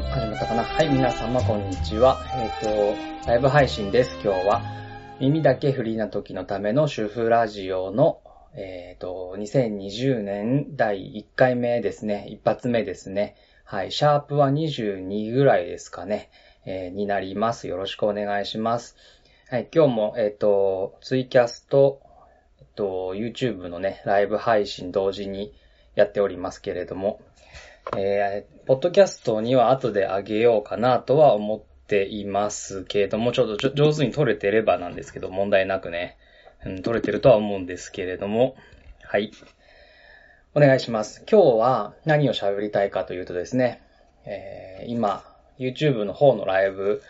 始まったかな？はい、皆様こんにちは。えっ、と、ライブ配信です。今日は、耳だけフリーな時のための主婦ラジオの、えっ、と、2020年第1回目ですね。一発目ですね。はい、シャープは22ぐらいですかね。えーになります。よろしくお願いします。はい、今日も、えっ、と、ツイキャスと、えっと、YouTube のね、ライブ配信同時にやっておりますけれども、えー、ポッドキャストには後であげようかなとは思っていますけれども、ちょっと上手に撮れてればなんですけど、問題なくね、うん、撮れてるとは思うんですけれども、はい。お願いします。今日は何を喋りたいかというとですね、えー今、YouTube の方のライブ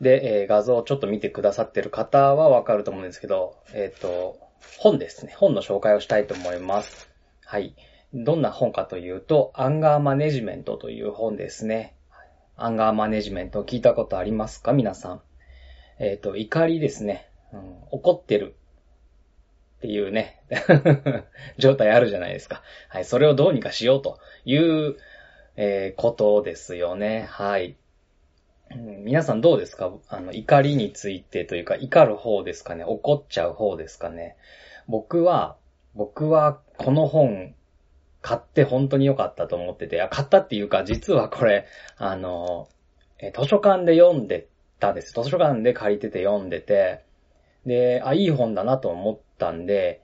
で、えー画像をちょっと見てくださってる方はわかると思うんですけど、えっ、と、本ですね。本の紹介をしたいと思います。はい。どんな本かというと、アンガーマネジメントという本ですね。アンガーマネジメント聞いたことありますか？皆さん。えっ、と、怒りですね、うん。怒ってるっていうね、状態あるじゃないですか。はい。それをどうにかしようという、えーことですよね。はい。皆さんどうですか？あの、怒りについてというか、怒る方ですかね？怒っちゃう方ですかね？僕は、僕はこの本買って本当に良かったと思ってて、あ買ったっていうか、実はこれ、あの、え図書館で読んでたんです。図書館で借りてて読んでて、で、あ、いい本だなと思ったんで、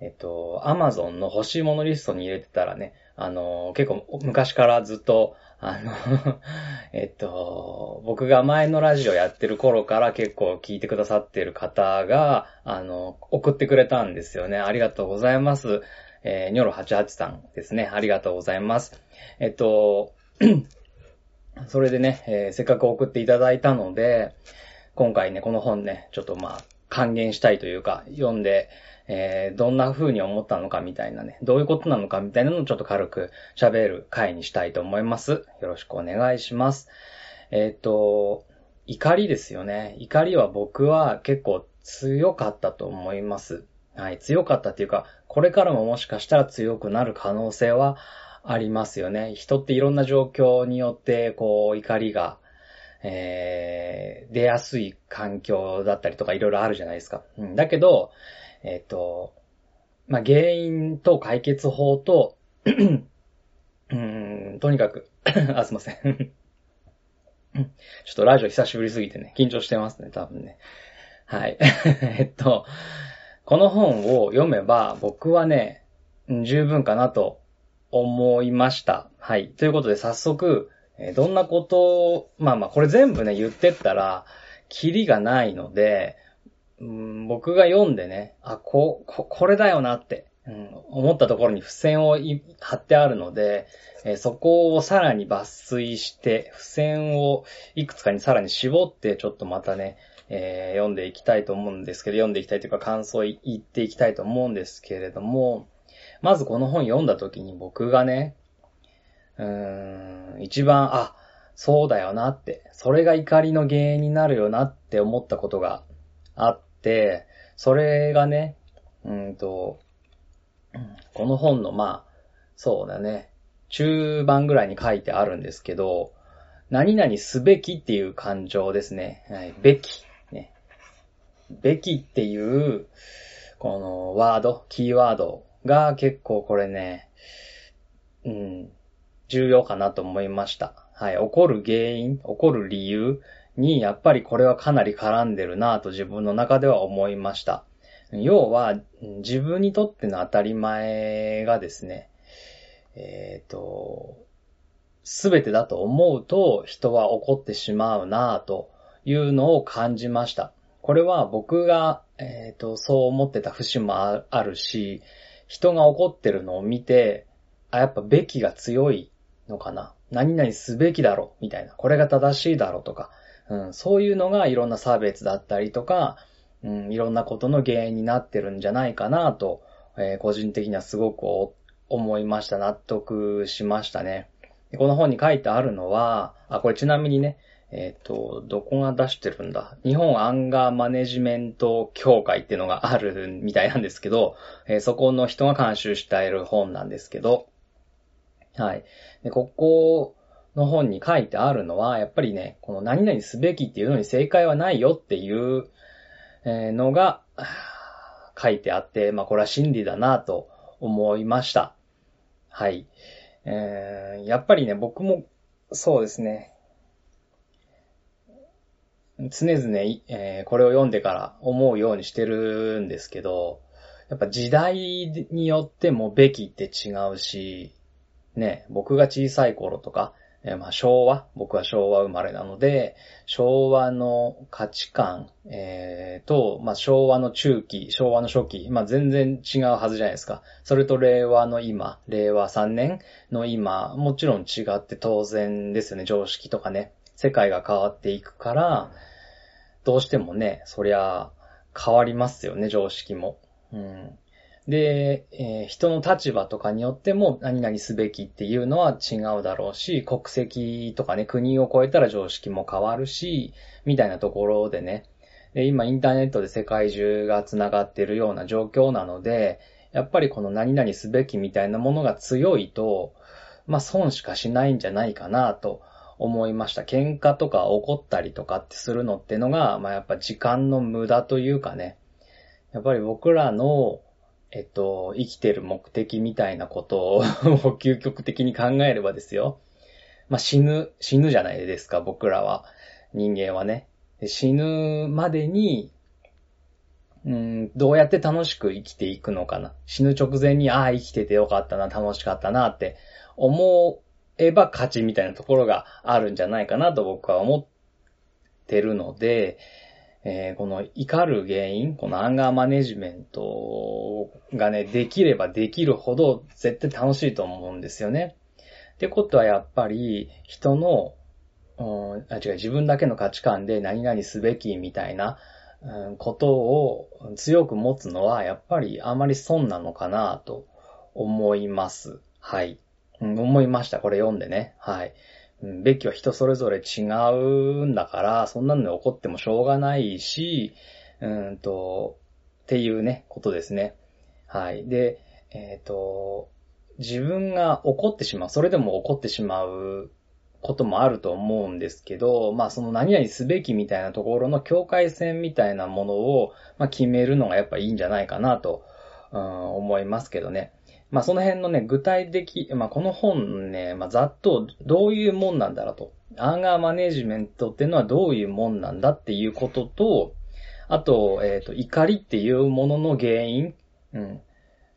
えっと、アマゾンの欲しいものリストに入れてたらね、あの、結構昔からずっと、あの、えっと、僕が前のラジオやってる頃から結構聞いてくださってる方が、あの、送ってくれたんですよね。ありがとうございます。えー、ニョロ88さんですね。ありがとうございます。えっと、それでね、えーせっかく送っていただいたので、今回ね、この本ね、ちょっとまあ、還元したいというか、読んで、えーどんな風に思ったのかみたいなね、どういうことなのかみたいなのをちょっと軽く喋る回にしたいと思います。よろしくお願いします。えっ、と、怒りですよね。怒りは僕は結構強かったと思います。はい、強かったっていうか、これからももしかしたら強くなる可能性はありますよね。人っていろんな状況によって、こう、怒りが、えー、出やすい環境だったりとかいろいろあるじゃないですか。うん、だけど、えっ、と、まあ、原因と解決法と、うん、とにかく、あ、すいません。ちょっとラジオ久しぶりすぎてね、緊張してますね、多分ね。はい。えっと、この本を読めば僕はね、十分かなと思いました。はい。ということで早速、どんなことを、まあまあこれ全部ね言ってったら、キリがないので、うん僕が読んでね、あ、こ、ここれだよなって、うん思ったところに付箋を貼ってあるので、えーそこをさらに抜粋して、付箋をいくつかにさらに絞って、ちょっとまたね、えー読んでいきたいと思うんですけど、読んでいきたいというか感想を言っていきたいと思うんですけれども、まずこの本読んだ時に僕がね、うーん、一番、あ、そうだよなって、それが怒りの原因になるよなって思ったことがあって、それがね、うーんと、この本のまあ、そうだね、中盤ぐらいに書いてあるんですけど、何々すべきっていう感情ですね。はい、べき。べきっていう、このワード、キーワードが結構これね、うん、重要かなと思いました。はい、起こる原因、起こる理由に、やっぱりこれはかなり絡んでるなと自分の中では思いました。要は、自分にとっての当たり前がですね、えっ、と、すべてだと思うと人は怒ってしまうなぁというのを感じました。これは僕が、えっ、と、そう思ってた節もあるし、人が怒ってるのを見て、あ、やっぱべきが強いのかな。何々すべきだろ、みたいな。これが正しいだろうとか、うん、そういうのがいろんな差別だったりとか、うん、いろんなことの原因になってるんじゃないかなと、えー個人的にはすごく思いました。納得しましたね。この本に書いてあるのは、あ、これちなみにね、えっ、と、どこが出してるんだ？日本アンガーマネジメント協会っていうのがあるみたいなんですけど、えーそこの人が監修している本なんですけど、はい。で、ここの本に書いてあるのは、やっぱりね、この何々すべきっていうのに正解はないよっていうのが書いてあって、まあこれは真理だなと思いました。はい。えー、やっぱりね、僕もそうですね。常々、えー、これを読んでから思うようにしてるんですけど、やっぱ時代によってもべきって違うし、ね、僕が小さい頃とか、えー、まあ昭和、僕は昭和生まれなので、昭和の価値観、えー、と、まあ昭和の中期、昭和の初期、まあ全然違うはずじゃないですか。それと令和の今、令和3年の今、もちろん違って当然ですよね、常識とかね。世界が変わっていくから、どうしてもね、そりゃ変わりますよね、常識も。うん。で、えー、人の立場とかによっても何々すべきっていうのは違うだろうし、国籍とかね、国を超えたら常識も変わるし、みたいなところでね、で今インターネットで世界中が繋がっているような状況なので、やっぱりこの何々すべきみたいなものが強いと、まあ損しかしないんじゃないかなと思いました。喧嘩とか怒ったりとかってするのってのが、まあやっぱ時間の無駄というかね、やっぱり僕らのえっと、生きてる目的みたいなことを 究極的に考えればですよ。まあ、死ぬ、死ぬじゃないですか、僕らは。人間はね。死ぬまでに、うん、どうやって楽しく生きていくのかな。死ぬ直前に、ああ、生きててよかったな、楽しかったなって思えば勝ちみたいなところがあるんじゃないかなと僕は思ってるので、えー、この怒る原因、このアンガーマネジメントがね、できればできるほど絶対楽しいと思うんですよね。ってことはやっぱり人の、うん、あ違う、自分だけの価値観で何々すべきみたいな、うん、ことを強く持つのはやっぱりあまり損なのかなと思います。はい。うん、思いました。これ読んでね。はい。べきは人それぞれ違うんだから、そんなので怒ってもしょうがないし、うんと、っていうね、ことですね。はい。で、えっ、ー、と、自分が怒ってしまう、それでも怒ってしまうこともあると思うんですけど、まあその何々すべきみたいなところの境界線みたいなものを、まあ、決めるのがやっぱいいんじゃないかなと、うん、思いますけどね。まあその辺のね、具体的、まあこの本ね、まあざっとどういうもんなんだろうと。アンガーマネジメントっていうのはどういうもんなんだっていうことと、あと、えっ、ー、と、怒りっていうものの原因、うん、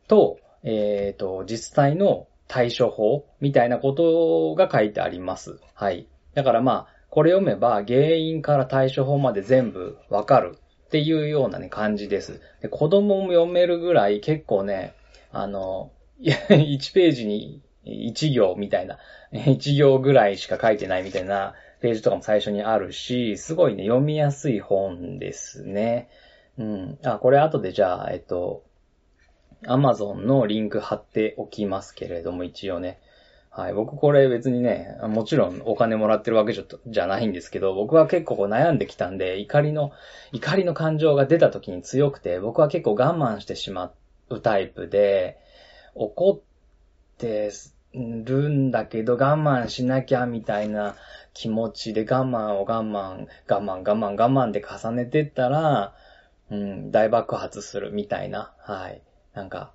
と、えっ、ー、と、実際の対処法みたいなことが書いてあります。はい。だからまあ、これ読めば原因から対処法まで全部わかるっていうようなね、感じです。で子供も読めるぐらい結構ね、あの、1ページに1行みたいな、1行ぐらいしか書いてないみたいなページとかも最初にあるし、すごいね、読みやすい本ですね。うん。あ、これ後でじゃあ、えっと、Amazon のリンク貼っておきますけれども、一応ね。はい。僕これ別にね、もちろんお金もらってるわけじゃないんですけど、僕は結構悩んできたんで、怒りの、怒りの感情が出た時に強くて、僕は結構我慢してしまうタイプで、怒ってるんだけど我慢しなきゃみたいな気持ちで我慢を我慢、我慢、我慢、我慢で重ねてったら、うん、大爆発するみたいな。はい。なんか、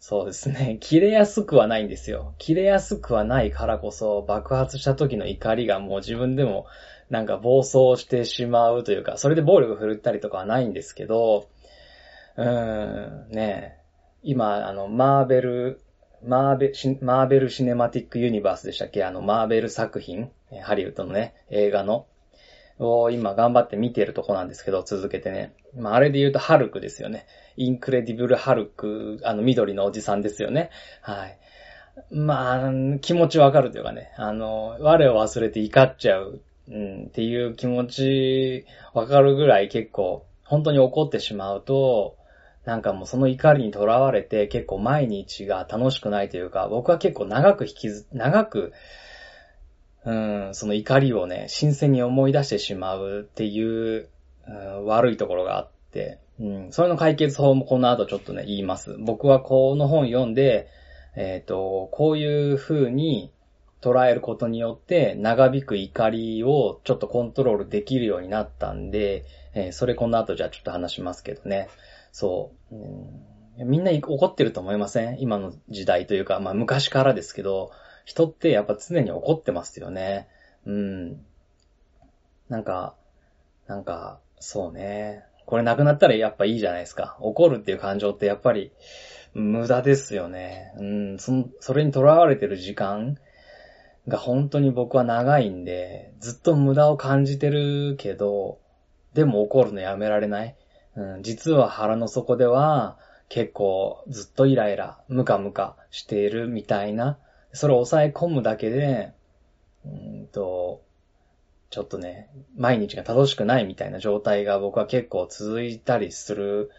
そうですね。切れやすくはないんですよ。切れやすくはないからこそ、爆発した時の怒りがもう自分でもなんか暴走してしまうというか、それで暴力振るったりとかはないんですけど、うーん、ね今、あの、マーベル、マーベマーベルシネマティックユニバースでしたっけ？あの、マーベル作品、ハリウッドのね、映画の、を今頑張って見てるとこなんですけど、続けてね。まあ、あれで言うとハルクですよね。インクレディブルハルク、あの、緑のおじさんですよね。はい。まあ、気持ちわかるというかね、あの、我を忘れて怒っちゃう、うん、っていう気持ちわかるぐらい結構、本当に怒ってしまうと、なんかもうその怒りにとらわれて結構毎日が楽しくないというか、僕は結構長く引きず、長く、うん、その怒りをね、新鮮に思い出してしまうっていう、うん、悪いところがあって、うん、それの解決法もこの後ちょっとね、言います。僕はこの本読んで、えっ、ー、と、こういう風に、捉えることによって長引く怒りをちょっとコントロールできるようになったんで、えー、それこの後じゃあちょっと話しますけどね。そう。うん、みんな怒ってると思いません？今の時代というか、まあ昔からですけど、人ってやっぱ常に怒ってますよね。うん。なんか、なんか、そうね。これなくなったらやっぱいいじゃないですか。怒るっていう感情ってやっぱり無駄ですよね。うん、そそれに囚われてる時間が本当に僕は長いんで、ずっと無駄を感じてるけど、でも怒るのやめられない。うん、実は腹の底では結構ずっとイライラ、ムカムカしているみたいな、それを抑え込むだけで、うんと、ちょっとね、毎日が楽しくないみたいな状態が僕は結構続いたりする、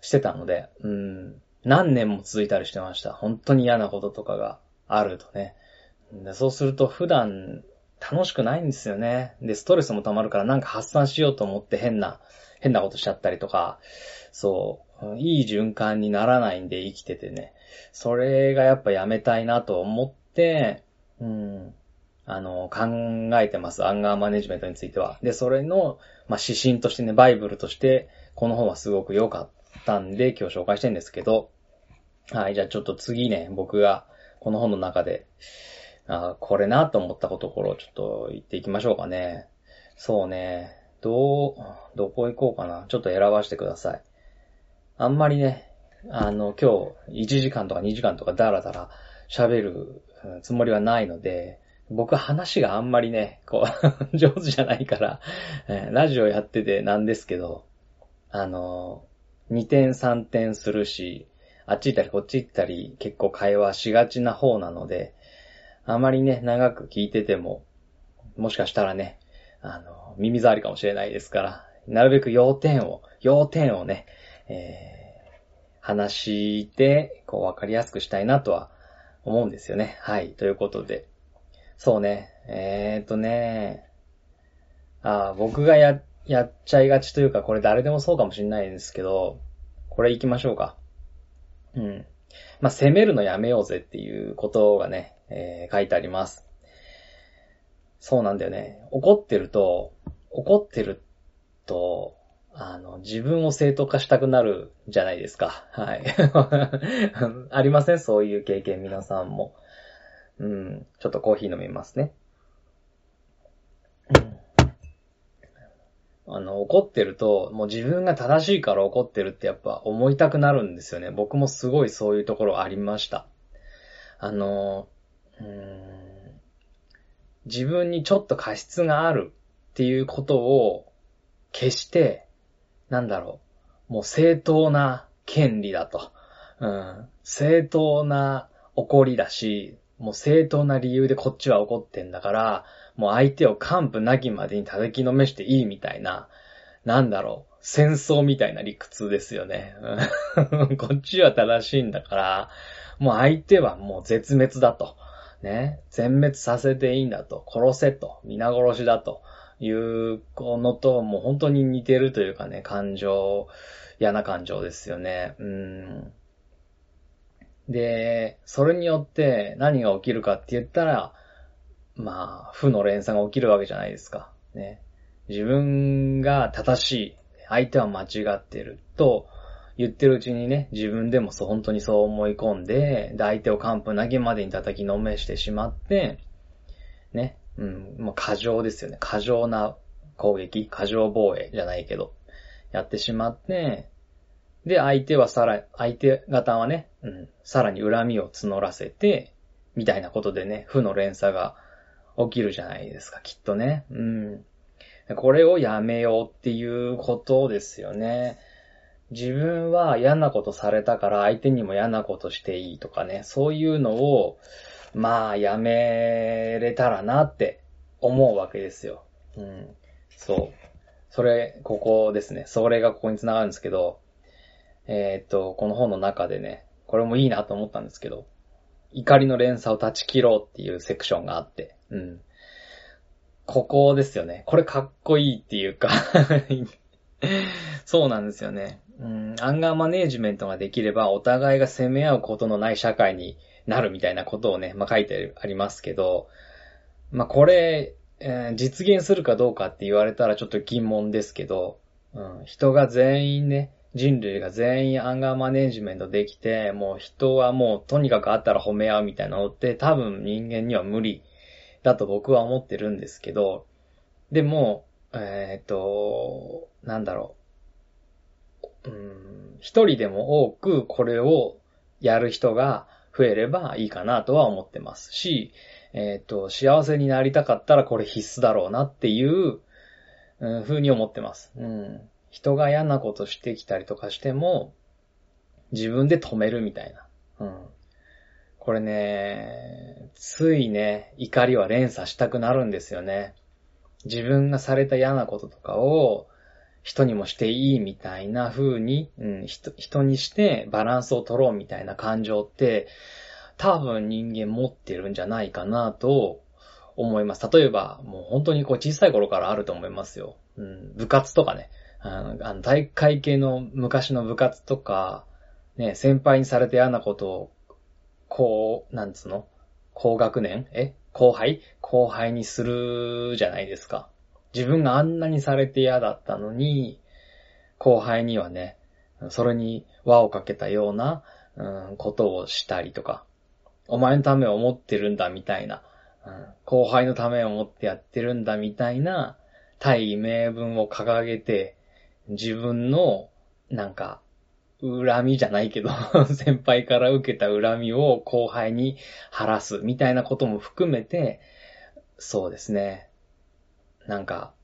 してたので、うん、何年も続いたりしてました。本当に嫌なこととかがあるとね。でそうすると普段楽しくないんですよね。で、ストレスも溜まるからなんか発散しようと思って変な、変なことしちゃったりとか、そう、いい循環にならないんで生きててね。それがやっぱやめたいなと思って、うん、あの、考えてます。アンガーマネジメントについては。で、それの、まあ、指針としてね、バイブルとして、この本はすごく良かったんで、今日紹介してるんですけど、はい、じゃあちょっと次ね、僕がこの本の中で、あこれなと思ったところをちょっと言っていきましょうかね。そうね。どう、どこ行こうかな。ちょっと選ばせてください。あんまりね、あの、今日1時間とか2時間とかダラダラ喋るつもりはないので、僕話があんまりね、こう 上手じゃないから、ラジオやっててなんですけど、あの、2点3点するし、あっち行ったりこっち行ったり結構会話しがちな方なので、あまりね、長く聞いてても、もしかしたらね、あの、耳障りかもしれないですから、なるべく要点を、要点をね、えー、話して、こう分かりやすくしたいなとは思うんですよね。はい。ということで。そうね。えーとね。あ僕がや、やっちゃいがちというか、これ誰でもそうかもしれないんですけど、これ行きましょうか。うん。まあ、攻めるのやめようぜっていうことがね、えー、書いてあります。そうなんだよね。怒ってると、怒ってると、あの、自分を正当化したくなるじゃないですか。はい。ありません？そういう経験皆さんも。うん。ちょっとコーヒー飲みますね。あの、怒ってると、もう自分が正しいから怒ってるってやっぱ思いたくなるんですよね。僕もすごいそういうところありました。あの、うん自分にちょっと過失があるっていうことを決して、なんだろう、もう正当な権利だと。うん、正当な怒りだし、もう正当な理由でこっちは怒ってんだから、もう相手を完膚なきまでに叩きのめしていいみたいな、なんだろう、戦争みたいな理屈ですよね。こっちは正しいんだから、もう相手はもう絶滅だと。ね、全滅させていいんだと、殺せと、皆殺しだというのと、もう本当に似てるというかね、感情、嫌な感情ですよね。うん。で、それによって何が起きるかって言ったら、まあ、負の連鎖が起きるわけじゃないですか。ね。自分が正しい、相手は間違ってると、言ってるうちにね、自分でもそう、本当にそう思い込んで、で、相手を完膚投げまでに叩きのめしてしまって、ね、うん、もう過剰ですよね。過剰な攻撃、過剰防衛じゃないけど、やってしまって、で、相手はさら、相手方はね、うん、さらに恨みを募らせて、みたいなことでね、負の連鎖が起きるじゃないですか、きっとね。うん。これをやめようっていうことですよね。自分は嫌なことされたから相手にも嫌なことしていいとかね、そういうのを、まあ、やめれたらなって思うわけですよ。うん。そう。それ、ここですね。それがここに繋がるんですけど、えー、っと、この本の中でね、これもいいなと思ったんですけど、怒りの連鎖を断ち切ろうっていうセクションがあって、うん。ここですよね。これかっこいいっていうか そうなんですよね。うん、アンガーマネージメントができれば、お互いが責め合うことのない社会になるみたいなことをね、まあ、書いてありますけど、まあ、これ、えー、実現するかどうかって言われたらちょっと疑問ですけど、うん、人が全員ね、人類が全員アンガーマネージメントできて、もう人はもうとにかくあったら褒め合うみたいなのって多分人間には無理だと僕は思ってるんですけど、でも、えっ、と、なんだろう。うん、一人でも多くこれをやる人が増えればいいかなとは思ってますし、えっ、ー、と、幸せになりたかったらこれ必須だろうなっていう、うん、風に思ってます。うん。人が嫌なことしてきたりとかしても、自分で止めるみたいな。うん。これね、ついね、怒りは連鎖したくなるんですよね。自分がされた嫌なこととかを人にもしていいみたいな風に、うん、人人にしてバランスを取ろうみたいな感情って多分人間持ってるんじゃないかなと思います。例えば、もう本当にこう小さい頃からあると思いますよ。うん、部活とかね。あの、あの大会系の昔の部活とか、ね、先輩にされて嫌なことを、こう、なんつうの？高学年？え？後輩？後輩にするじゃないですか。自分があんなにされて嫌だったのに、後輩にはね、それに輪をかけたような、うん、ことをしたりとか、お前のためを思ってるんだみたいな、うん、後輩のためを思ってやってるんだみたいな、大名分を掲げて、自分の、なんか、恨みじゃないけど 先輩から受けた恨みを後輩に晴らすみたいなことも含めて、そうですね。なんか、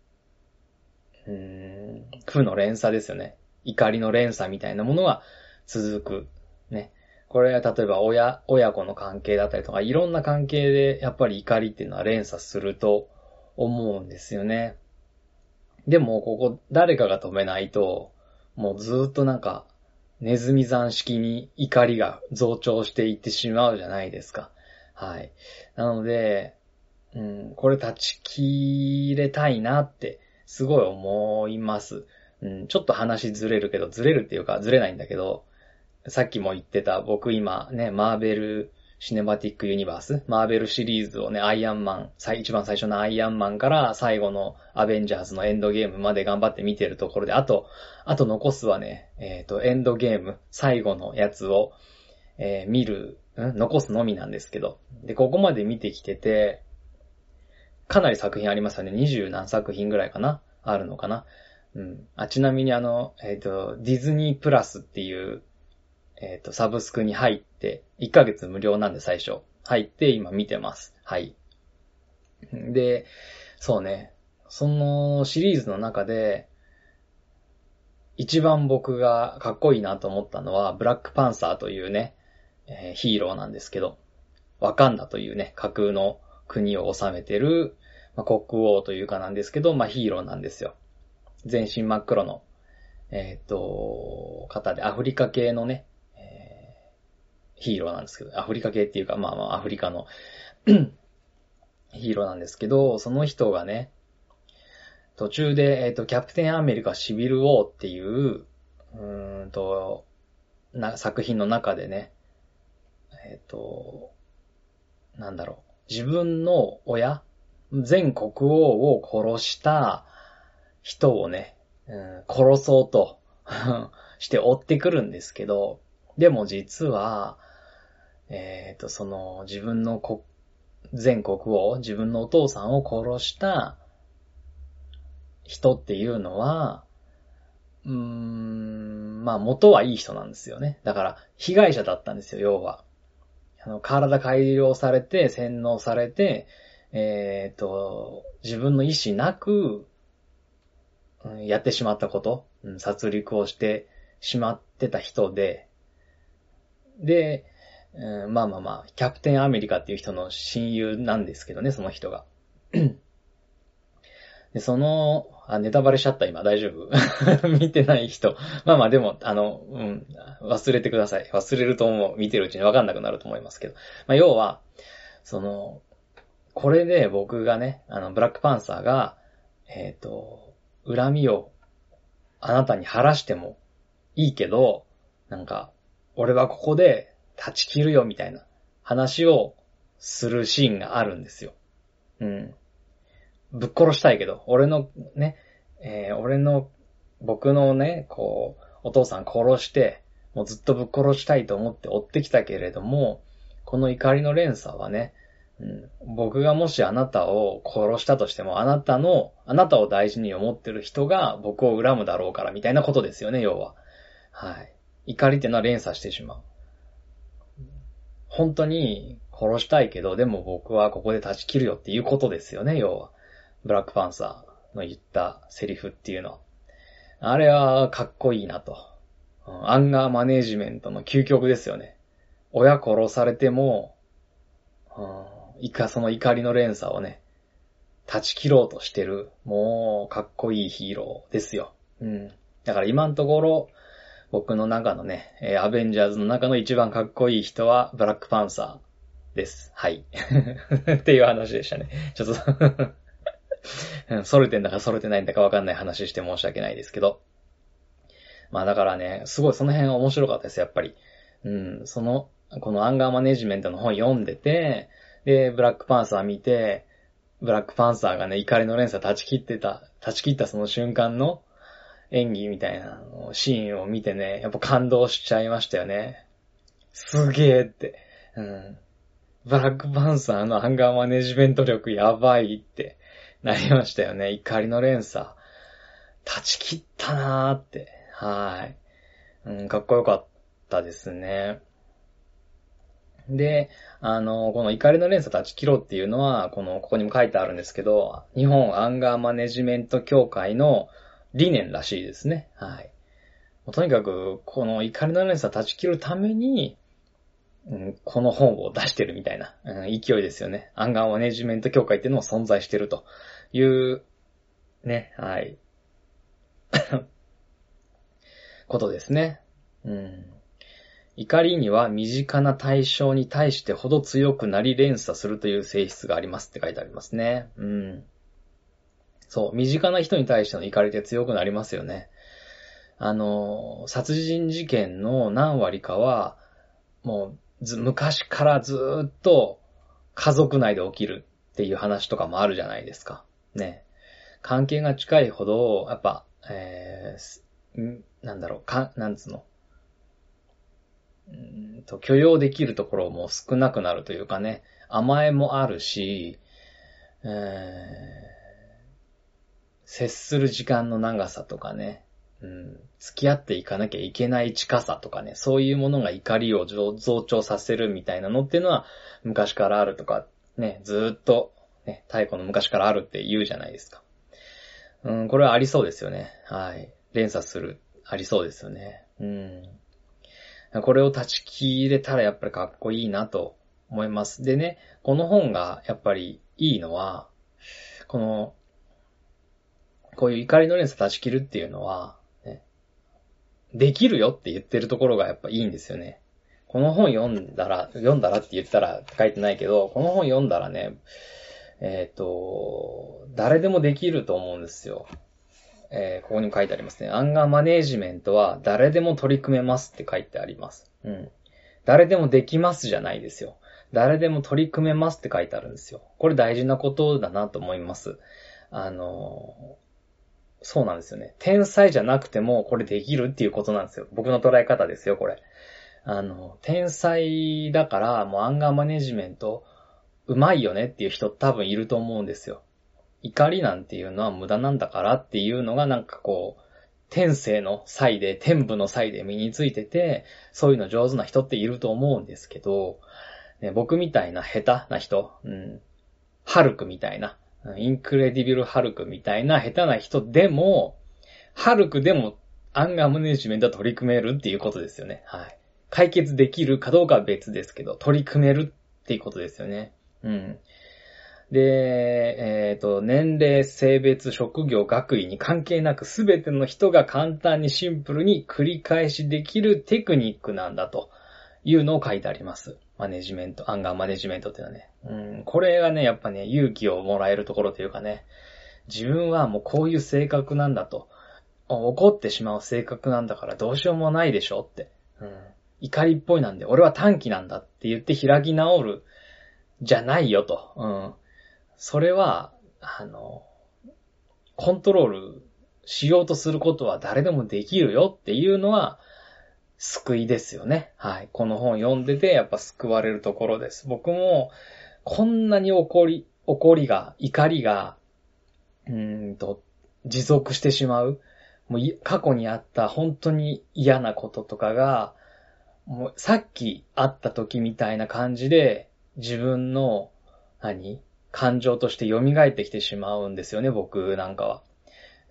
うーん、負の連鎖ですよね。怒りの連鎖みたいなものが続く。ね。これは例えば親、親子の関係だったりとか、いろんな関係でやっぱり怒りっていうのは連鎖すると思うんですよね。でも、ここ誰かが止めないと、もうずっとなんか、ネズミ山式に怒りが増長していってしまうじゃないですか。はい。なので、うん、これ断ち切れたいなって、すごい思います。うん、ちょっと話ずれるけど、ずれるっていうかずれないんだけど、さっきも言ってた、僕今ね、マーベルシネマティックユニバース、マーベルシリーズをね、アイアンマン、一番最初のアイアンマンから最後のアベンジャーズのエンドゲームまで頑張って見てるところで、あと、あと残すはね、えっ、ー、と、エンドゲーム、最後のやつを、えー、見る、ん残すのみなんですけど。で、ここまで見てきてて、かなり作品ありますよね。二十何作品ぐらいかな？あるのかな？うん。あ、ちなみにあの、えっ、ー、と、ディズニープラスっていうえっ、ー、と、サブスクに入って、1ヶ月無料なんで最初。入って今見てます。はい。で、そうね。そのシリーズの中で、一番僕がかっこいいなと思ったのは、ブラックパンサーというね、えー、ヒーローなんですけど、ワカンダというね、架空の国を治めてる、まあ、国王というかなんですけど、まあ、ヒーローなんですよ。全身真っ黒の、えっ、ー、と、方で、アフリカ系のね、えヒーローなんですけど、アフリカ系っていうか、まあまあアフリカの ヒーローなんですけど、その人がね、途中で、えっ、ー、と、キャプテンアメリカシビル・ウォーっていう、うーんと、な、作品の中でね、えっ、ー、と、なんだろう、自分の親、全国王を殺した人をね、うん、殺そうと して追ってくるんですけど、でも実は、えっ、ー、と、その、自分の国、全国を、自分のお父さんを殺した人っていうのは、うーん、まあ元はいい人なんですよね。だから、被害者だったんですよ、要は。あの、体改良されて、洗脳されて、えっ、ー、と、自分の意思なく、うん、やってしまったこと、うん、殺戮をしてしまってた人で、で、うん、まあまあまあ、キャプテンアメリカっていう人の親友なんですけどね、その人が。で、その、あ、ネタバレしちゃった今、大丈夫？見てない人。まあまあでも、あの、うん、忘れてください。忘れると思う。見てるうちにわかんなくなると思いますけど。まあ要は、その、これで僕がね、あの、ブラックパンサーが、えっ、ー、と、恨みをあなたに晴らしても、いいけど、なんか、俺はここで断ち切るよみたいな話をするシーンがあるんですよ。うん。ぶっ殺したいけど、俺のね、えー、俺の、僕のね、こう、お父さん殺して、もうずっとぶっ殺したいと思って追ってきたけれども、この怒りの連鎖はね、うん、僕がもしあなたを殺したとしても、あなたの、あなたを大事に思ってる人が僕を恨むだろうから、みたいなことですよね、要は。はい。怒りってのは連鎖してしまう。本当に殺したいけど、でも僕はここで断ち切るよっていうことですよね、要は。ブラックパンサーの言ったセリフっていうのは。あれはかっこいいなと。アンガーマネージメントの究極ですよね。親殺されても、いか、その怒りの連鎖をね、断ち切ろうとしてる、もう、かっこいいヒーローですよ。うん。だから今のところ、僕の中のね、アベンジャーズの中の一番かっこいい人は、ブラックパンサーです。はい。っていう話でしたね。ちょっとそれてんだかそれてないんだかわかんない話して申し訳ないですけど。まあだからね、すごいその辺面白かったです、やっぱり。うん、その、このアンガーマネジメントの本読んでて、で、ブラックパンサー見て、ブラックパンサーがね、怒りの連鎖断ち切ってた、断ち切ったその瞬間の演技みたいなシーンを見てね、やっぱ感動しちゃいましたよね。すげーって。うん。ブラックパンサーのアンガーマネジメント力やばいってなりましたよね。怒りの連鎖。断ち切ったなーって。はい。うん、かっこよかったですね。で、あの、この怒りの連鎖断ち切ろうっていうのは、この、ここにも書いてあるんですけど、日本アンガーマネジメント協会の理念らしいですね。はい。とにかく、この怒りの連鎖断ち切るために、うん、この本を出してるみたいな、うん、勢いですよね。アンガーマネジメント協会っていうのも存在してるという、ね、はい。ことですね。うん。怒りには身近な対象に対してほど強くなり連鎖するという性質がありますって書いてありますね。うん。そう、身近な人に対しての怒りって強くなりますよね。あの、殺人事件の何割かは、もうず、昔からずっと家族内で起きるっていう話とかもあるじゃないですか。ね。関係が近いほど、やっぱ、えー、なんだろう、か、なんつうの、うんと許容できるところも少なくなるというかね、甘えもあるし、えー、接する時間の長さとかね、うん、付き合っていかなきゃいけない近さとかね、そういうものが怒りを増長させるみたいなのっていうのは昔からあるとか、ね、ずっと、ね、太古の昔からあるって言うじゃないですか。うん、これはありそうですよね。はい。連鎖する、ありそうですよね。うん。これを断ち切れたらやっぱりかっこいいなと思います。でね、この本がやっぱりいいのは、この、こういう怒りの連鎖断ち切るっていうのは、できるよって言ってるところがやっぱいいんですよね。この本読んだら、読んだらって言ったら書いてないけど、この本読んだらね、えっ、ー、と、誰でもできると思うんですよ。えー、ここにも書いてありますね。アンガーマネージメントは誰でも取り組めますって書いてあります。うん。誰でもできますじゃないですよ。誰でも取り組めますって書いてあるんですよ。これ大事なことだなと思います。あの、そうなんですよね。天才じゃなくてもこれできるっていうことなんですよ。僕の捉え方ですよ、これ。あの、天才だからもうアンガーマネジメントうまいよねっていう人多分いると思うんですよ。怒りなんていうのは無駄なんだからっていうのがなんかこう、天性の際で、天部の際で身についてて、そういうの上手な人っていると思うんですけど、ね、僕みたいな下手な人、うん、ハルクみたいな、インクレディビルハルクみたいな下手な人でも、ハルクでもアンガーマネジメントは取り組めるっていうことですよね。はい。解決できるかどうかは別ですけど、取り組めるっていうことですよね。うん。で、えっ、ー、と、年齢、性別、職業、学位に関係なくすべての人が簡単にシンプルに繰り返しできるテクニックなんだというのを書いてあります。マネジメント、アンガーマネジメントっていうのはね。うん、これがね、やっぱね、勇気をもらえるところというかね、自分はもうこういう性格なんだと。怒ってしまう性格なんだからどうしようもないでしょって。うん。怒りっぽいなんで、俺は短期なんだって言って開き直る、じゃないよと。うん。それは、あの、コントロールしようとすることは誰でもできるよっていうのは、救いですよね。はい。この本読んでて、やっぱ救われるところです。僕も、こんなに怒り、怒りが、怒りが、うーんと、持続してしまう。もう過去にあった本当に嫌なこととかが、もうさっき会った時みたいな感じで、自分の、何？感情として蘇ってきてしまうんですよね、僕なんかは。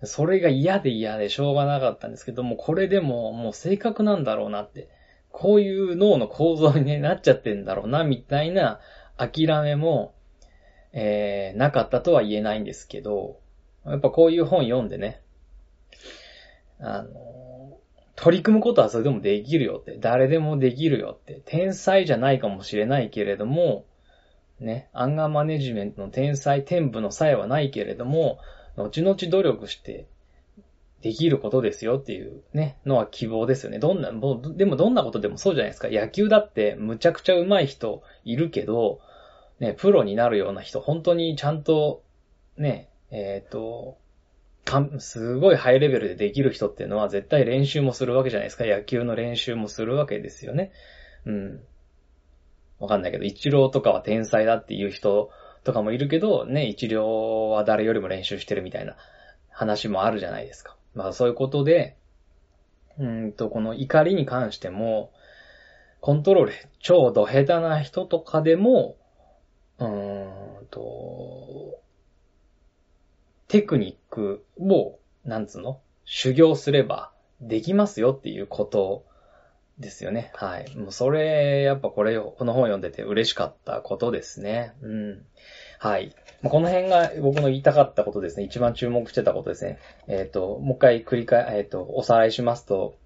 それが嫌で嫌でしょうがなかったんですけども、これでももう性格なんだろうなって、こういう脳の構造に、なっちゃってんだろうな、みたいな諦めも、えー、なかったとは言えないんですけど、やっぱこういう本読んでね、あの、取り組むことはそれでもできるよって、誰でもできるよって、天才じゃないかもしれないけれども、ね、アンガーマネジメントの天才、天部のさえはないけれども、後々努力してできることですよっていうね、のは希望ですよね。どんな、もう、でもどんなことでもそうじゃないですか。野球だってむちゃくちゃ上手い人いるけど、ね、プロになるような人、本当にちゃんと、ね、えっ、ー、と、かん、すごいハイレベルでできる人っていうのは絶対練習もするわけじゃないですか。野球の練習もするわけですよね。うん。わかんないけど、一郎とかは天才だっていう人とかもいるけど、ね、一郎は誰よりも練習してるみたいな話もあるじゃないですか。まあそういうことで、うんと、この怒りに関しても、コントロール超ド下手な人とかでも、うーんと、テクニックを、なんつうの？修行すればできますよっていうことですよね。はい。もうそれ、やっぱこれを、この本読んでて嬉しかったことですね。うん。はい。この辺が僕の言いたかったことですね。一番注目してたことですね。えっ、ー、と、もう一回繰り返、えっ、ー、と、おさらいしますと、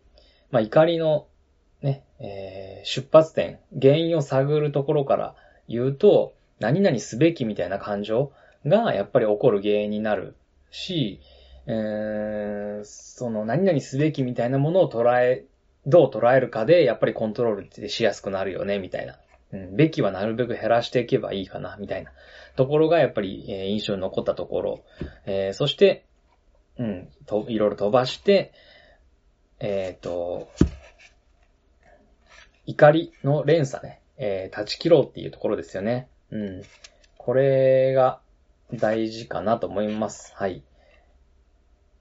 まあ、怒りの、ね、えー、出発点、原因を探るところから言うと、何々すべきみたいな感情がやっぱり起こる原因になるし、えー、その何々すべきみたいなものを捉えどう捉えるかで、やっぱりコントロールってしやすくなるよね、みたいな。うん、べきはなるべく減らしていけばいいかな、みたいなところがやっぱり、えー、印象に残ったところ。えー、そして、うん、と、いろいろ飛ばして、えっ、ー、と、怒りの連鎖ね、えー、断ち切ろうっていうところですよね。うん。これが大事かなと思います。はい。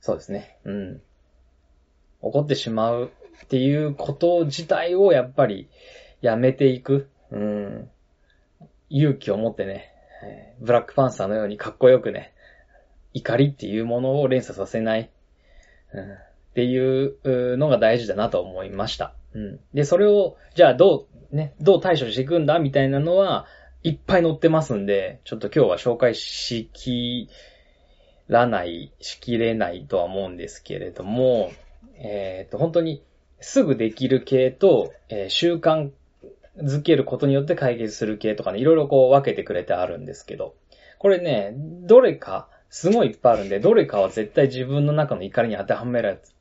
そうですね。うん。怒ってしまうっていうこと自体をやっぱりやめていく。うん。勇気を持ってね、ブラックパンサーのようにかっこよくね、怒りっていうものを連鎖させない。うん、っていうのが大事だなと思いました。うん。で、それを、じゃあどう、ね、どう対処していくんだみたいなのは、いっぱい載ってますんで、ちょっと今日は紹介しきらない、しきれないとは思うんですけれども、えっ、ー、と、本当にすぐできる系と、えー、習慣づけることによって解決する系とかね、いろいろこう分けてくれてあるんですけど、これね、どれか、すごいいっぱいあるんで、どれかは絶対自分の中の怒りに当てはめるやつ、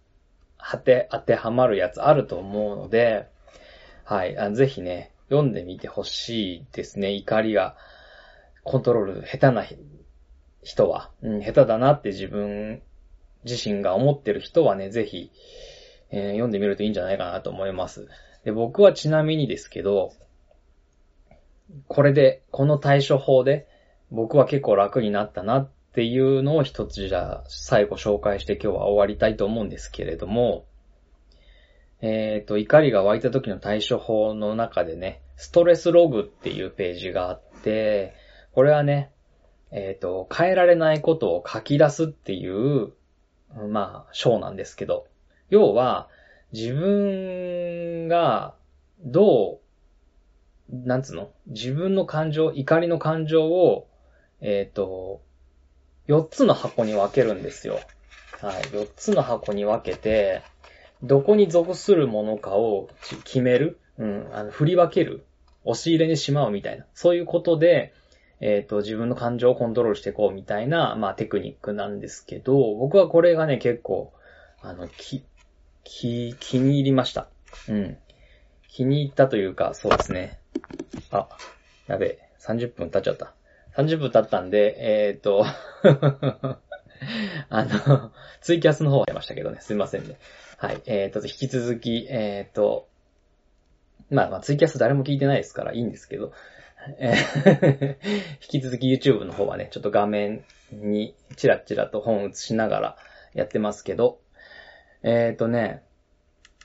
当て、当てはまるやつあると思うので、はい、あぜひね、読んでみてほしいですね。怒りが、コントロール下手な人は、うん、下手だなって自分自身が思ってる人はね、ぜひ、えー、読んでみるといいんじゃないかなと思います。で、僕はちなみにですけど、これで、この対処法で、僕は結構楽になったなっていうのを一つじゃあ、最後紹介して今日は終わりたいと思うんですけれども、えっ、ー、と、怒りが湧いた時の対処法の中でね、ストレスログっていうページがあって、これはね、えっ、ー、と、変えられないことを書き出すっていう、まあ、章なんですけど、要は、自分が、どう、なんつうの？自分の感情、怒りの感情を、えっ、ー、と、4つの箱に分けるんですよ。はい。4つの箱に分けて、どこに属するものかを決める。うん。あの、振り分ける。押し入れにしまうみたいな。そういうことで、えっ、ー、と、自分の感情をコントロールしていこうみたいな、まあテクニックなんですけど、僕はこれがね、結構、あの、き、き、気に入りました。うん。気に入ったというか、そうですね。あ、やべえ、30分経っちゃった。30分経ったんで、えーっと、あの、ツイキャスの方はやりましたけどね、すいませんね。はい、えーっと、引き続き、えーっと、まあまあ、ツイキャス誰も聞いてないですからいいんですけど、え 引き続き YouTube の方はね、ちょっと画面にチラチラと本映しながらやってますけど、えっ、とね、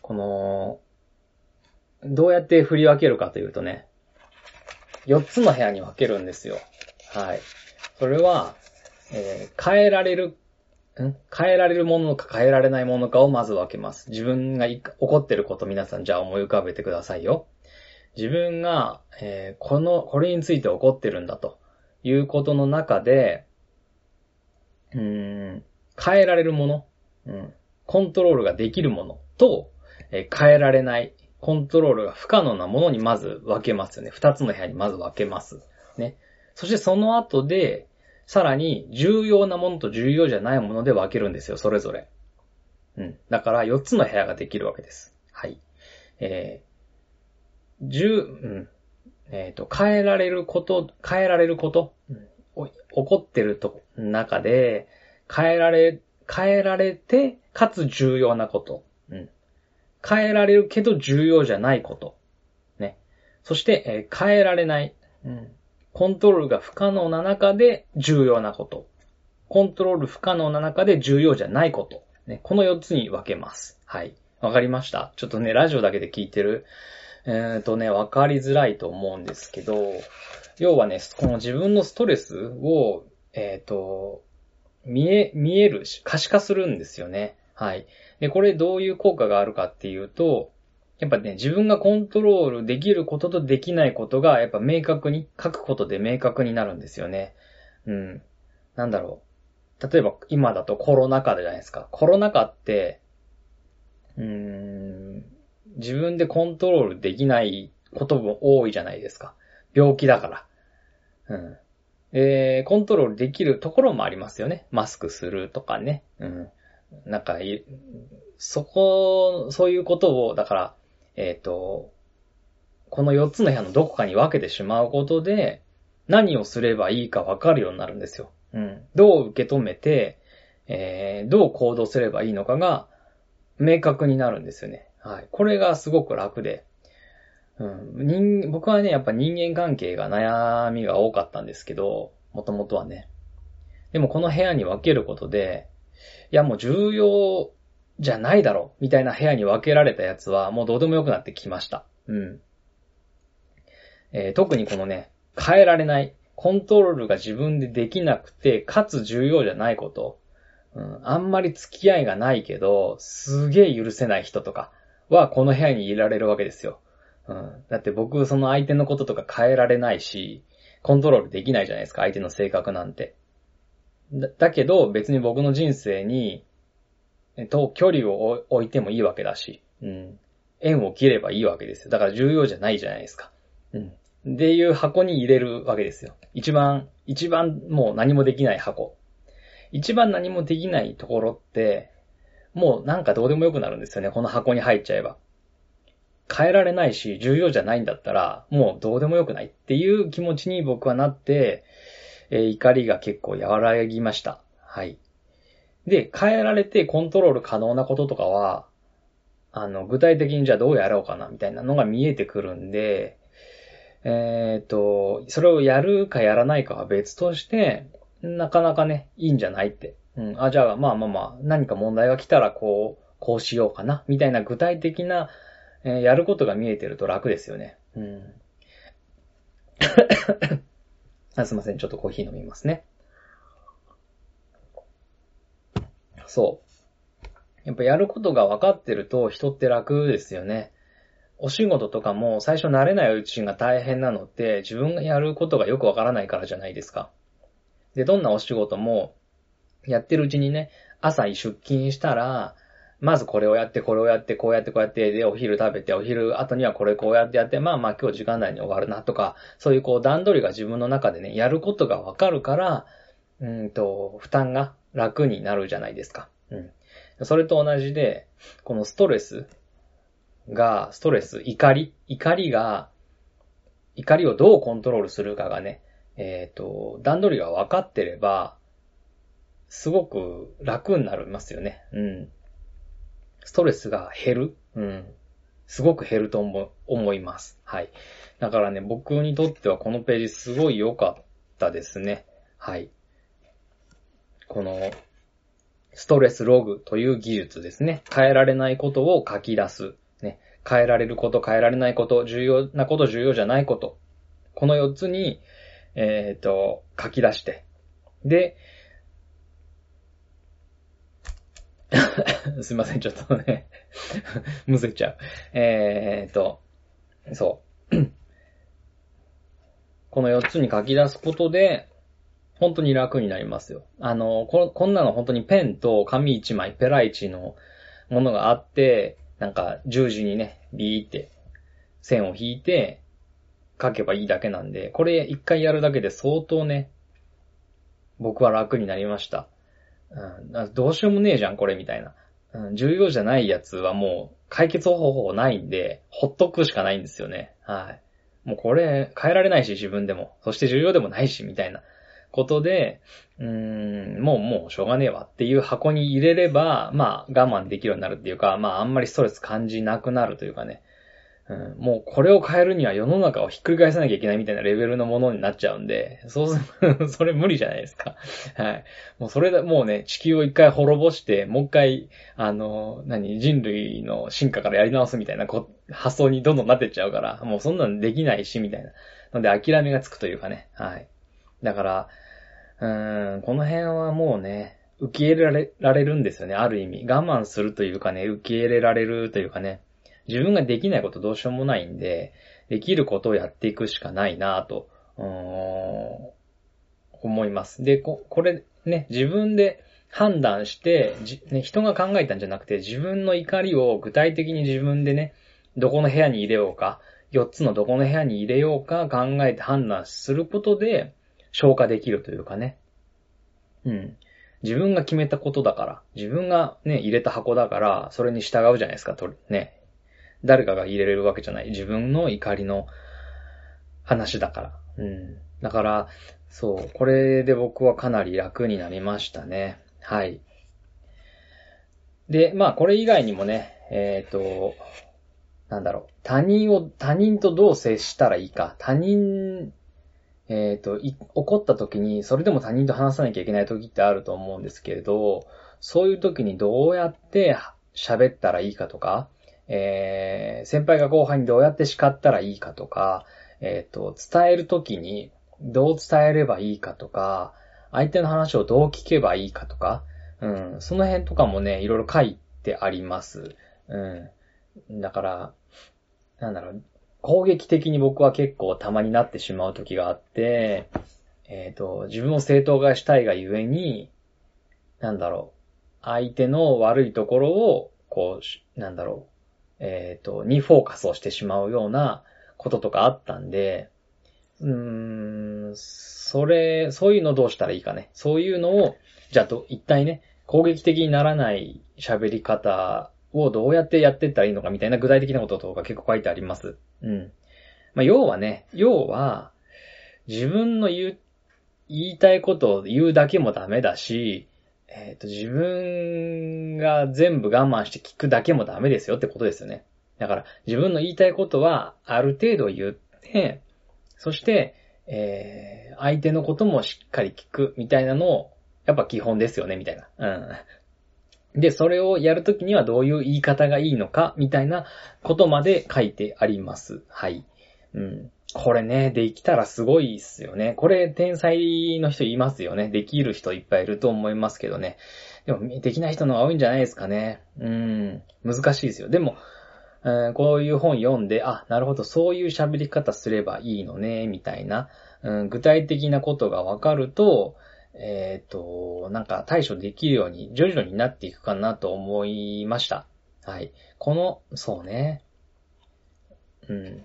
この、どうやって振り分けるかというとね、4つの部屋に分けるんですよ。はい。それは、えー変えられる、ん？変えられるものか変えられないものかをまず分けます。自分がい起こってること皆さんじゃあ思い浮かべてくださいよ。自分が、えーこの、これについて起こってるんだということの中で、うん、変えられるもの、うん、コントロールができるものと、えー変えられない、コントロールが不可能なものにまず分けますよね。二つの部屋にまず分けます。ね。そしてその後で、さらに重要なものと重要じゃないもので分けるんですよ、それぞれ。うん。だから4つの部屋ができるわけです。はい。えー、十、うん。えっ、と、変えられること、変えられること、うん起こってると、中で、変えられ、変えられて、かつ重要なこと。うん。変えられるけど重要じゃないこと。ね。そして、えー変えられない。うん。コントロールが不可能な中で重要なこと。コントロール不可能な中で重要じゃないこと。ね。この4つに分けます。はい。わかりましたちょっとね、ラジオだけで聞いてる。えっ、とね、わかりづらいと思うんですけど、要はね、この自分のストレスを、えっ、と、見え、見えるし、可視化するんですよね。はい。で、これどういう効果があるかっていうと、やっぱね、自分がコントロールできることとできないことが、やっぱ明確に、書くことで明確になるんですよね。うん。なんだろう。例えば、今だとコロナ禍じゃないですか。コロナ禍って、うーん、自分でコントロールできないことも多いじゃないですか。病気だから。うん。えー、コントロールできるところもありますよね。マスクするとかね。うん。なんか、そこ、そういうことを、だから、えっ、と、この4つの部屋のどこかに分けてしまうことで、何をすればいいか分かるようになるんですよ。うん。どう受け止めて、えー、どう行動すればいいのかが、明確になるんですよね。はい。これがすごく楽で。うん。人、僕はね、やっぱ人間関係が悩みが多かったんですけど、もともとはね。でもこの部屋に分けることで、いやもう重要じゃないだろ、みたいな部屋に分けられたやつはもうどうでもよくなってきました。うん。えー特にこのね、変えられない、コントロールが自分でできなくて、かつ重要じゃないこと。うん、あんまり付き合いがないけど、すげえ許せない人とかはこの部屋にいられるわけですよ。うん、だって僕その相手のこととか変えられないし、コントロールできないじゃないですか、相手の性格なんて。だだけど別に僕の人生に、えっと、距離を置いてもいいわけだし、うん。縁を切ればいいわけですよ。だから重要じゃないじゃないですか。うん。っていう箱に入れるわけですよ。一番、一番もう何もできない箱。一番何もできないところって、もうなんかどうでもよくなるんですよね。この箱に入っちゃえば。変えられないし、重要じゃないんだったら、もうどうでもよくないっていう気持ちに僕はなって、え怒りが結構和らぎました。はい。で、変えられてコントロール可能なこととかは、あの、具体的にじゃあどうやろうかな、みたいなのが見えてくるんで、えっ、と、それをやるかやらないかは別として、なかなかね、いいんじゃないって。うん。あ、じゃあ、まあまあまあ、何か問題が来たら、こう、こうしようかな、みたいな具体的な、えーやることが見えてると楽ですよね。うん。あすいません。ちょっとコーヒー飲みますね。そう。やっぱやることが分かってると人って楽ですよね。お仕事とかも最初慣れないうちが大変なのって自分がやることがよくわからないからじゃないですか。で、どんなお仕事もやってるうちにね、朝出勤したら、まずこれをやって、これをやって、こうやって、こうやって、で、お昼食べて、お昼後にはこれこうやってやって、まあまあ今日時間内に終わるなとか、そういうこう段取りが自分の中でね、やることがわかるから、うんと、負担が楽になるじゃないですか。うん。それと同じで、このストレスが、ストレス、怒り、怒りが、怒りをどうコントロールするかがね、えっ、ー、と、段取りが分かってれば、すごく楽になりますよね。うん。ストレスが減る。うん。すごく減ると思思います。はい。だからね、僕にとってはこのページすごい良かったですね。はい。この、ストレスログという技術ですね。変えられないことを書き出す。ね。変えられること、変えられないこと、重要なこと、重要じゃないこと。この4つに、えっ、ー、と、書き出して。で、すいません、ちょっとね むせちゃう。えー、っと、そう。この4つに書き出すことで、本当に楽になりますよ。あの、ここんなの本当にペンと紙1枚、ペラ1のものがあって、なんか十字にね、ビーって線を引いて書けばいいだけなんで、これ一回やるだけで相当ね、僕は楽になりました。うん、どうしようもねえじゃん、これみたいな。うん、重要じゃないやつはもう解決方法ないんで、ほっとくしかないんですよね。はい。もうこれ変えられないし、自分でも。そして重要でもないし、みたいなことで、うーん、もうもうしょうがねえわっていう箱に入れれば、まあ我慢できるようになるっていうか、まああんまりストレス感じなくなるというかね。うん、もうこれを変えるには世の中をひっくり返さなきゃいけないみたいなレベルのものになっちゃうんで、そうす、それ無理じゃないですか。はい。もうそれで、もうね、地球を一回滅ぼして、もう一回、あの、何、人類の進化からやり直すみたいなこ発想にどんどんなってっちゃうから、もうそんなんできないし、みたいな。ので諦めがつくというかね。はい。だから、うーん、この辺はもうね、受け入れられられるんですよね、ある意味。我慢するというかね、受け入れられるというかね。自分ができないことどうしようもないんで、できることをやっていくしかないなと、思います。で、こ、これね、自分で判断して、じね、人が考えたんじゃなくて、自分の怒りを具体的に自分でね、どこの部屋に入れようか、4つのどこの部屋に入れようか考えて判断することで、消化できるというかね。うん。自分が決めたことだから、自分がね、入れた箱だから、それに従うじゃないですか、と、ね。誰かが入れれるわけじゃない。自分の怒りの話だから。うん。だから、そう、これで僕はかなり楽になりましたね。はい。で、まあこれ以外にもね、えっ、ー、と、なんだろう、他人を、他人とどう接したらいいか。他人、えっ、ー、と、起こった時に、それでも他人と話さなきゃいけない時ってあると思うんですけれど、そういう時にどうやって喋ったらいいかとか、えー、先輩が後輩にどうやって叱ったらいいかとか、えっ、ー、と、伝えるときにどう伝えればいいかとか、相手の話をどう聞けばいいかとか、うん、その辺とかもね、いろいろ書いてあります。うん。だから、なんだろう、攻撃的に僕は結構たまになってしまう時があって、えっ、ー、と、自分を正当化したいがゆえに、なんだろう、相手の悪いところを、こう、なんだろう、えっ、ー、と、にフォーカスをしてしまうようなこととかあったんで、うーん、それ、そういうのどうしたらいいかね。そういうのを、じゃあと、一体ね、攻撃的にならない喋り方をどうやってやってったらいいのかみたいな具体的なこととか結構書いてあります。うん。まあ、要はね、要は、自分の言う、言いたいことを言うだけもダメだし、えっ、ー、と、自分が全部我慢して聞くだけもダメですよってことですよね。だから、自分の言いたいことは、ある程度言って、そして、えー、相手のこともしっかり聞くみたいなのを、やっぱ基本ですよね、みたいな。うん。で、それをやるときにはどういう言い方がいいのか、みたいなことまで書いてあります。はい。うん。これね、できたらすごいっすよね。これ天才の人いますよね。できる人いっぱいいると思いますけどね。でも、できない人の方が多いんじゃないですかね。うん。難しいですよ。でも、えー、こういう本読んで、あ、なるほど、そういう喋り方すればいいのね、みたいな、うん、具体的なことがわかると、えっ、ー、と、なんか対処できるように徐々になっていくかなと思いました。はい。この、そうね。うん。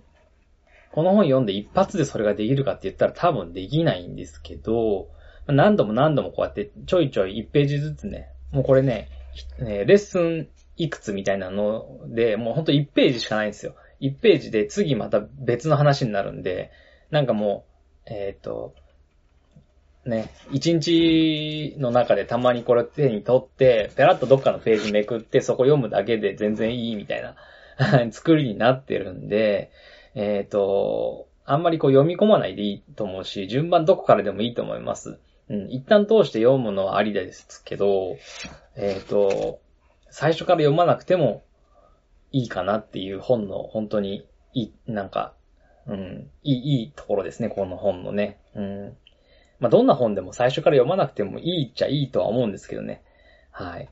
この本読んで一発でそれができるかって言ったら多分できないんですけど、何度も何度もこうやってちょいちょい1ページずつね、もうこれね、レッスンいくつみたいなので、もうほんと1ページしかないんですよ。1ページで次また別の話になるんで、なんかもう、えっ、ー、と、ね、1日の中でたまにこれ手に取って、ペラッとどっかのページめくって、そこ読むだけで全然いいみたいな 作りになってるんで、えっ、ー、と、あんまりこう読み込まないでいいと思うし、順番どこからでもいいと思います。うん、一旦通して読むのはありですけど、えっ、ー、と、最初から読まなくてもいいかなっていう本の本当にいい、なんか、うん、いい、いいところですね、この本のね。うん。まあ、どんな本でも最初から読まなくてもいいっちゃいいとは思うんですけどね。はい。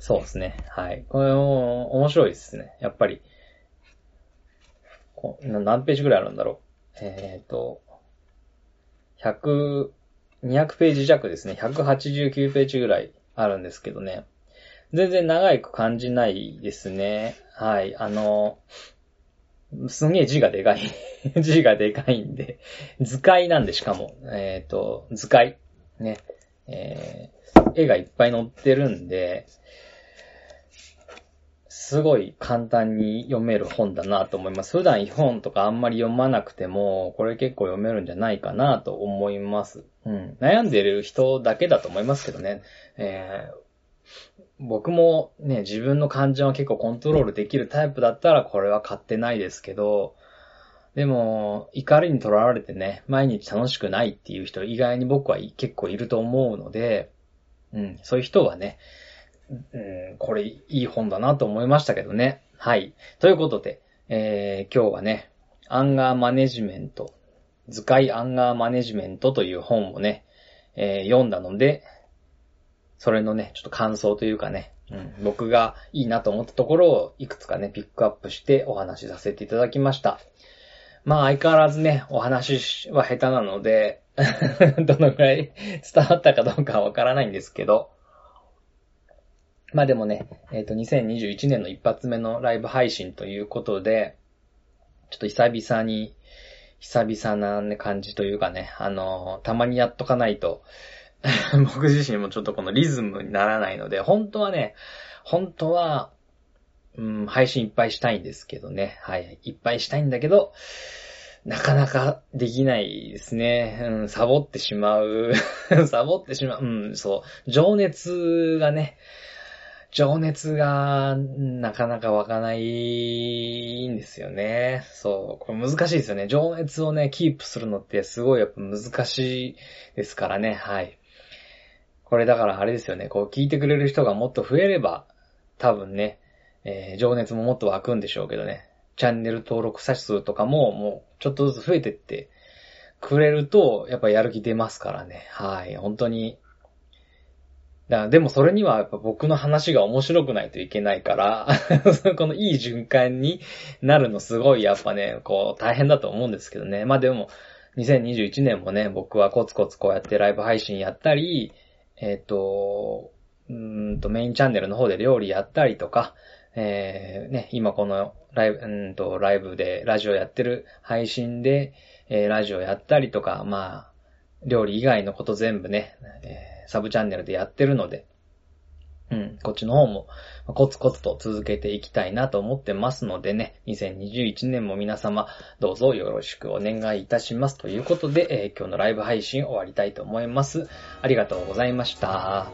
そうですね。はい。これも面白いですね。やっぱり。こ何ページぐらいあるんだろう？えっ、ー、と、100、200ページ弱ですね。189ページぐらいあるんですけどね。全然長く感じないですね。はい。あの、すげえ字がでかい。字がでかいんで。図解なんでしかも。えっ、ー、と、図解。ね。えー、絵がいっぱい載ってるんで、すごい簡単に読める本だなと思います。普段本とかあんまり読まなくても、これ結構読めるんじゃないかなと思います。うん。悩んでる人だけだと思いますけどね。えー僕もね、自分の感情を結構コントロールできるタイプだったらこれは買ってないですけど、でも、怒りにとらわれてね、毎日楽しくないっていう人意外に僕は結構いると思うので、うん、そういう人はね、うん、これいい本だなと思いましたけどね。はい。ということで、えー、今日はね、アンガーマネジメント、図解アンガーマネジメントという本をね、えー、読んだので、それのね、ちょっと感想というかね、うん、僕がいいなと思ったところをいくつかね、ピックアップしてお話しさせていただきました。まあ相変わらずね、お話は下手なので どのくらい伝わったかどうかはわからないんですけど、まあでもね、えっ、ー、と、2021年の一発目のライブ配信ということで、ちょっと久々に、久々な、感じというかね、あのー、たまにやっとかないと、僕自身もちょっとこのリズムにならないので、本当はね、本当は、うん、配信いっぱいしたいんですけどね。はい。いっぱいしたいんだけど、なかなかできないですね。うん、サボってしまう。サボってしまう。うん、そう。情熱がね、情熱がなかなか湧かないんですよね。そう。これ難しいですよね。情熱をね、キープするのってすごいやっぱ難しいですからね。はい。これだからあれですよね、こう聞いてくれる人がもっと増えれば、多分ね、えー、情熱ももっと湧くんでしょうけどね。チャンネル登録者数とかももうちょっとずつ増えてってくれると、やっぱやる気出ますからね。はい。本当に。だでもそれにはやっぱ僕の話が面白くないといけないから、このいい循環になるのすごいやっぱね、こう大変だと思うんですけどね。まあでも、2021年もね、僕はコツコツこうやってライブ配信やったり、えっ、ー、と、うんとメインチャンネルの方で料理やったりとか、えー、ね、今このライブ、うんと、ライブでラジオやってる配信で、えー、ラジオやったりとか、まあ、料理以外のこと全部ね、えー、サブチャンネルでやってるので、うん、こっちの方もコツコツと続けていきたいなと思ってますのでね、2021年も皆様どうぞよろしくお願いいたしますということで、えー、今日のライブ配信終わりたいと思います。ありがとうございました。